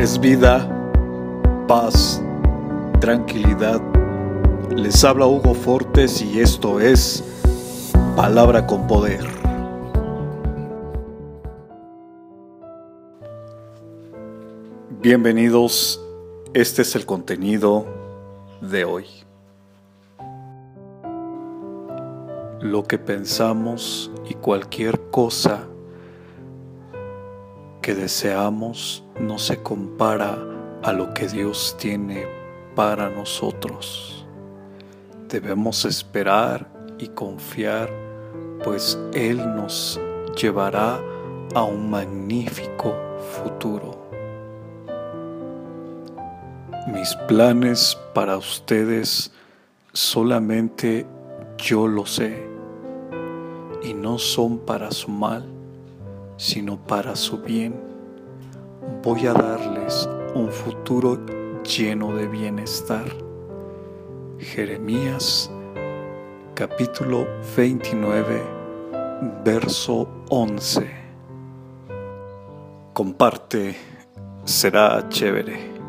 es vida, paz, tranquilidad. Les habla Hugo Fortes y esto es Palabra con Poder. Bienvenidos, este es el contenido de hoy. Lo que pensamos y cualquier cosa que deseamos no se compara a lo que Dios tiene para nosotros. Debemos esperar y confiar, pues Él nos llevará a un magnífico futuro. Mis planes para ustedes solamente yo lo sé y no son para su mal sino para su bien. Voy a darles un futuro lleno de bienestar. Jeremías capítulo 29, verso 11. Comparte, será chévere.